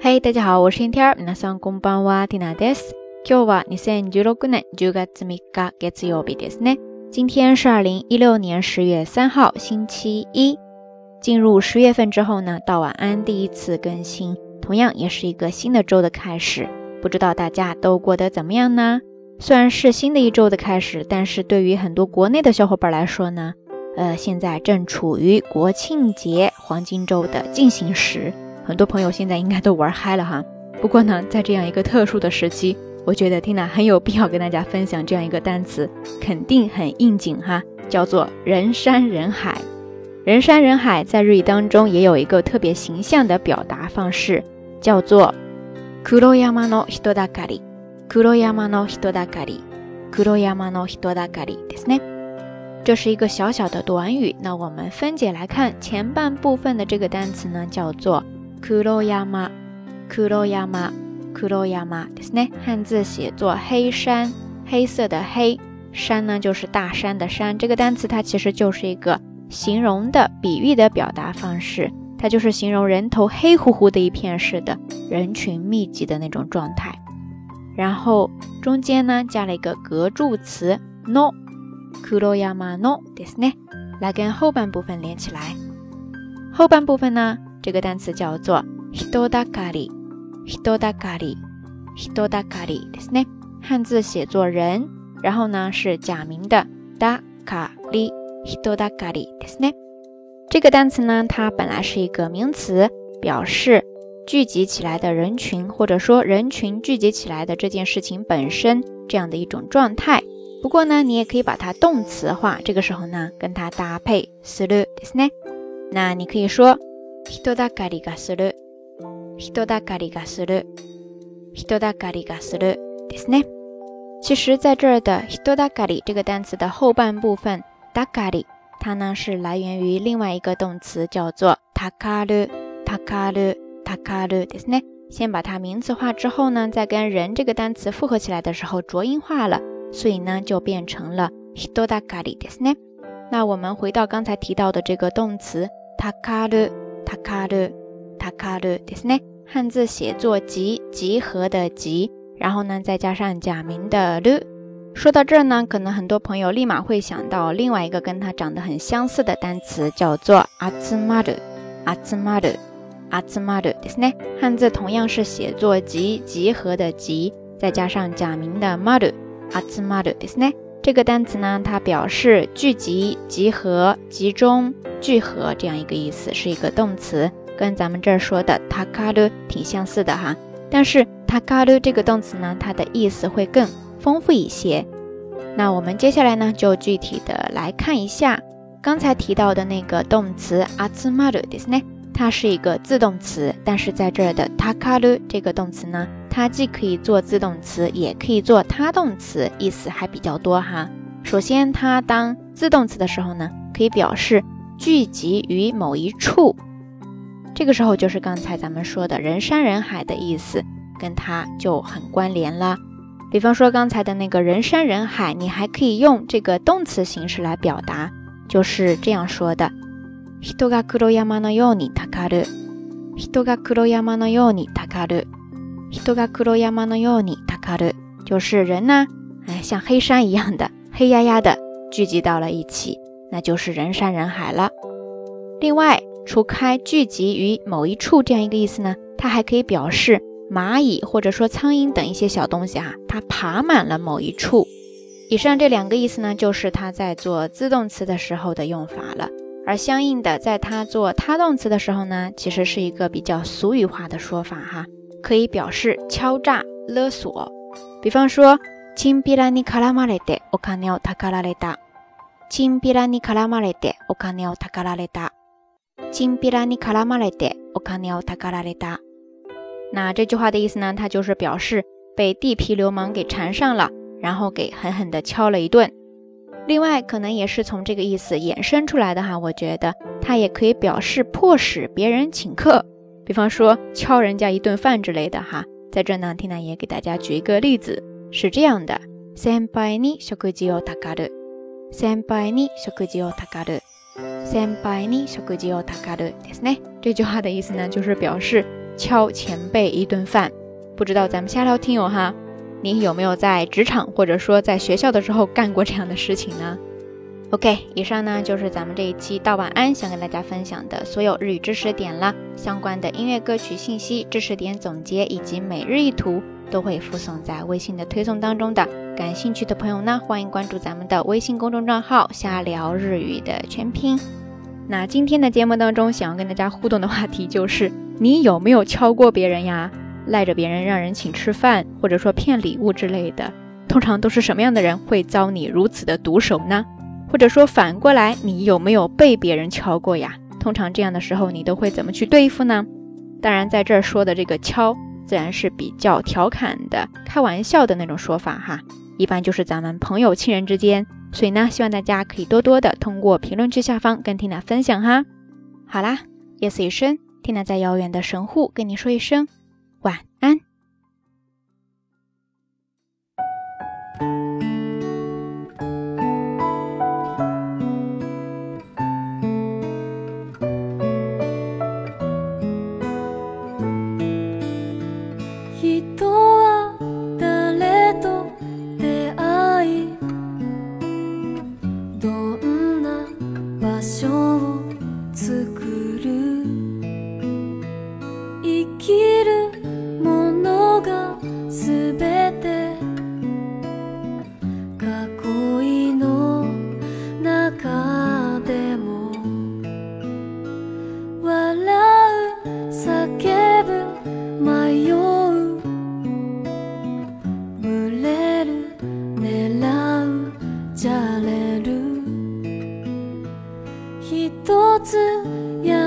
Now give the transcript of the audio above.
嘿，大家好，我是天天。皆さんこんばんは、ティナです。今日は二千十六年十月三日、月曜日ですね。今天是二零一六年十月三号，星期一。进入十月份之后呢，到晚安第一次更新，同样也是一个新的周的开始。不知道大家都过得怎么样呢？虽然是新的一周的开始，但是对于很多国内的小伙伴来说呢，呃，现在正处于国庆节黄金周的进行时。 很多朋友现在应该都玩嗨了哈，不过呢，在这样一个特殊的时期，我觉得 Tina 很有必要跟大家分享这样一个单词，肯定很应景哈，叫做人山人海。人山人海在日语当中也有一个特别形象的表达方式，叫做黒山の人だかり。黒山の人だかり。黒山の人だかりですね。这是一个小小的短语，那我们分解来看，前半部分的这个单词呢，叫做。 黒山，黒山，黒山，ですね。汉字写作黑山，黑色的黑山呢，就是大山的山。这个单词它其实就是一个形容的、比喻的表达方式，它就是形容人头黑乎乎的一片似的，人群密集的那种状态。然后中间呢加了一个格助词 no，黒山 no，ですね，来跟后半部分连起来。后半部分呢？ 这个单词叫做人だかり，人だかり，人だかりですね。汉字写作人，然后呢是假名的だかり，人だかりですね。这个单词呢，它本来是一个名词，表示聚集起来的人群，或者说人群聚集起来的这件事情本身这样的一种状态。不过呢，你也可以把它动词化，这个时候呢，跟它搭配するですね。那你可以说。 人だかりがする、人だかりがする、人だかりがするですね。其实，在这儿的人だかり这个单词的后半部分だかり，它呢是来源于另外一个动词，叫做たかる、たかる、たかるですね。先把它名词化之后呢，再跟人这个单词复合起来的时候浊音化了，所以呢就变成了人だかりですね。那我们回到刚才提到的这个动词たかる。 タカル、タカルですね。汉字写作集，集合的集，然后呢再加上假名的ル。说到这儿呢，可能很多朋友立马会想到另外一个跟它长得很相似的单词，叫做アツマル、アツマル、アツマルですね。汉字同样是写作集，集合的集，再加上假名的マル、アツマルですね。 这个单词呢，它表示聚集、集合、集中、聚合这样一个意思，是一个动词，跟咱们这儿说的 takaru 挺相似的哈。但是 takaru 这个动词呢，它的意思会更丰富一些。那我们接下来呢，就具体的来看一下刚才提到的那个动词 atsumaru ですね。它是一个自动词，但是在这儿的 takaru 这个动词呢， 它既可以做自动词，也可以做他动词，意思还比较多哈。首先，它当自动词的时候呢，可以表示聚集于某一处，这个时候就是刚才咱们说的人山人海的意思，跟它就很关联了。比方说刚才的那个人山人海，你还可以用这个动词形式来表达，就是这样说的。人が黒山のようにたかる。人が黒山のようにたかる。 人が黒山のようにたかる。就是人呢，哎，像黑山一样的黑压压的聚集到了一起，那就是人山人海了。另外，除开聚集于某一处这样一个意思呢，它还可以表示蚂蚁或者说苍蝇等一些小东西哈，它爬满了某一处。以上这两个意思呢，就是它在做自动词的时候的用法了。而相应的，在它做他动词的时候呢，其实是一个比较俗语化的说法哈， 可以表示敲诈勒索。比方说，チンピラに絡まれてお金をたかられた。チンピラに絡まれてお金をたかられた。チンピラに絡まれてお金をたかられた。那这句话的意思呢，它就是表示被地痞流氓给缠上了，然后给狠狠的敲了一顿。另外，可能也是从这个意思衍生出来的哈。我觉得它也可以表示迫使别人请客， 比方说敲人家一顿饭之类的哈。在这呢，缇娜也给大家举一个例子，是这样的：先輩に食事をたかる，先輩に食事をたかる，先輩に食事をたかるですね。这句话的意思呢，就是表示 敲前辈一顿饭。不知道咱们下条听友哈，你有没有在职场或者说在学校的时候干过这样的事情呢 ？OK，以上呢就是咱们这一期道晚安想跟大家分享的所有日语知识点了。相关的音乐歌曲信息、知识点总结以及每日一图都会附送在微信的推送当中的。感兴趣的朋友呢，欢迎关注咱们的微信公众账号“瞎聊日语”的全拼。那今天的节目当中，想要跟大家互动的话题就是：你有没有敲过别人呀？赖着别人让人请吃饭，或者说骗礼物之类的，通常都是什么样的人会遭你如此的毒手呢？或者说反过来，你有没有被别人敲过呀？通常这样的时候，你都会怎么去对付呢？当然，在这儿说的这个敲，自然是比较调侃的、开玩笑的那种说法哈，一般就是咱们朋友、亲人之间。所以呢，希望大家可以多多的通过评论区下方跟缇娜分享哈。好啦，夜色已深，缇娜在遥远的神户跟你说一声。晚安。れる。一つや